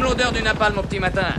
L'odeur du napalm au petit matin.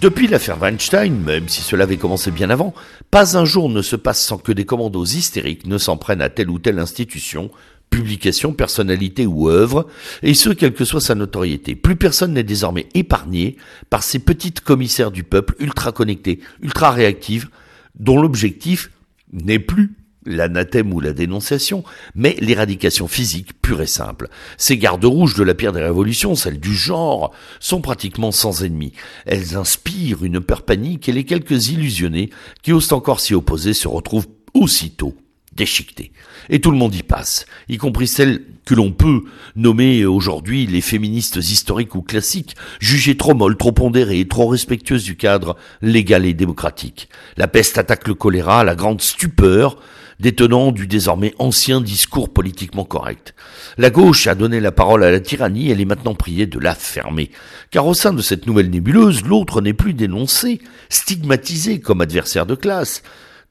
Depuis l'affaire Weinstein, même si cela avait commencé bien avant, pas un jour ne se passe sans que des commandos hystériques ne s'en prennent à telle ou telle institution, publication, personnalité ou œuvre, et ce, quelle que soit sa notoriété. Plus personne n'est désormais épargné par ces petites commissaires du peuple ultra connectées, ultra réactives, dont l'objectif n'est plus l'anathème ou la dénonciation, mais l'éradication physique pure et simple. Ces gardes rouges de la pierre des révolutions, celles du genre, sont pratiquement sans ennemis. Elles inspirent une peur panique et les quelques illusionnés qui osent encore s'y opposer se retrouvent aussitôt déchiquetés. Et tout le monde y passe, y compris celles que l'on peut nommer aujourd'hui les féministes historiques ou classiques, jugées trop molles, trop pondérées, trop respectueuses du cadre légal et démocratique. La peste attaque le choléra, la grande stupeur, détenant du désormais ancien discours politiquement correct. La gauche a donné la parole à la tyrannie, elle est maintenant priée de la fermer. Car au sein de cette nouvelle nébuleuse, l'autre n'est plus dénoncé, stigmatisé comme adversaire de classe,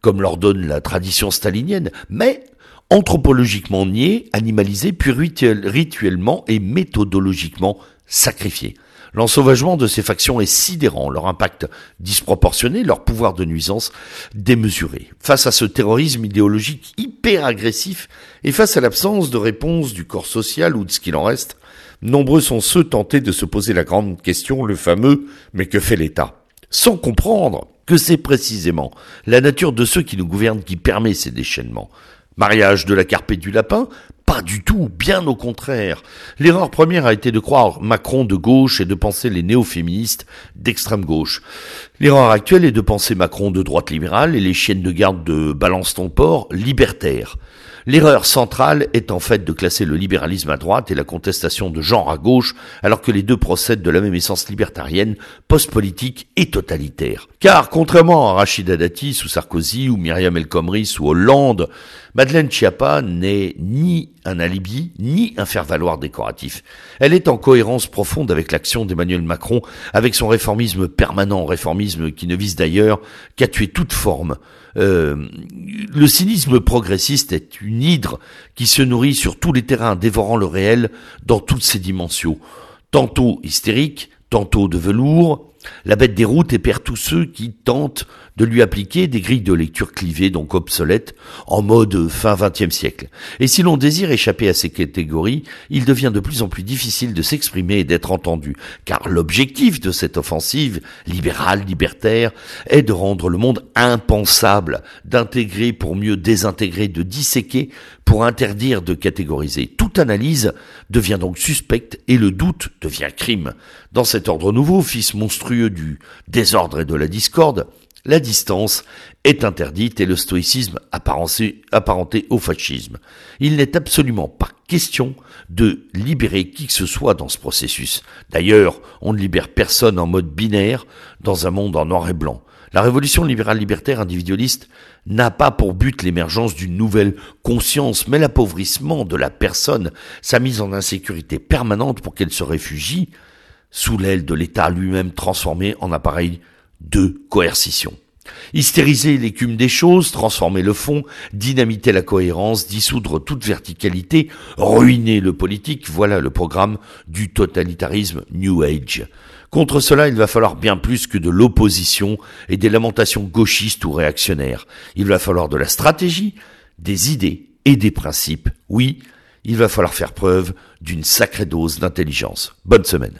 comme l'ordonne la tradition stalinienne, mais anthropologiquement nié, animalisé, puis rituellement et méthodologiquement sacrifié. L'ensauvagement de ces factions est sidérant, leur impact disproportionné, leur pouvoir de nuisance démesuré. Face à ce terrorisme idéologique hyper agressif et face à l'absence de réponse du corps social ou de ce qu'il en reste, nombreux sont ceux tentés de se poser la grande question, le fameux mais que fait l'État? Sans comprendre que c'est précisément la nature de ceux qui nous gouvernent qui permet ces déchaînements. Mariage de la carpe et du lapin Pas du tout, bien au contraire. L'erreur première a été de croire Macron de gauche et de penser les néo-féministes d'extrême gauche. L'erreur actuelle est de penser Macron de droite libérale et les chiennes de garde de Balance ton port libertaires. L'erreur centrale est en fait de classer le libéralisme à droite et la contestation de genre à gauche, alors que les deux procèdent de la même essence libertarienne, post-politique et totalitaire. Car, contrairement à Rachida Dati sous Sarkozy ou Myriam El Khomri sous Hollande, Madeleine Schiappa n'est ni un alibi, ni un faire-valoir décoratif. Elle est en cohérence profonde avec l'action d'Emmanuel Macron, avec son réformisme permanent, réformisme qui ne vise d'ailleurs qu'à tuer toute forme. Euh, le cynisme progressiste est une hydre qui se nourrit sur tous les terrains, dévorant le réel dans toutes ses dimensions. Tantôt hystérique, tantôt de velours, la bête des routes perd tous ceux qui tentent de lui appliquer des grilles de lecture clivées, donc obsolètes, en mode fin XXe siècle. Et si l'on désire échapper à ces catégories, il devient de plus en plus difficile de s'exprimer et d'être entendu, car l'objectif de cette offensive libérale, libertaire, est de rendre le monde impensable, d'intégrer pour mieux désintégrer, de disséquer pour interdire de catégoriser. Toute analyse devient donc suspecte et le doute devient crime. Dans cet ordre nouveau, fils monstrueux du désordre et de la discorde, la distance est interdite et le stoïcisme apparenté au fascisme. Il n'est absolument pas question de libérer qui que ce soit dans ce processus. D'ailleurs, on ne libère personne en mode binaire dans un monde en noir et blanc. La révolution libérale libertaire individualiste n'a pas pour but l'émergence d'une nouvelle conscience, mais l'appauvrissement de la personne, sa mise en insécurité permanente pour qu'elle se réfugie sous l'aile de l'État lui-même transformé en appareil de coercition. Hystériser l'écume des choses, transformer le fond, dynamiter la cohérence, dissoudre toute verticalité, ruiner le politique, voilà le programme du totalitarisme New Age. Contre cela, il va falloir bien plus que de l'opposition et des lamentations gauchistes ou réactionnaires. Il va falloir de la stratégie, des idées et des principes. Oui, il va falloir faire preuve d'une sacrée dose d'intelligence. Bonne semaine.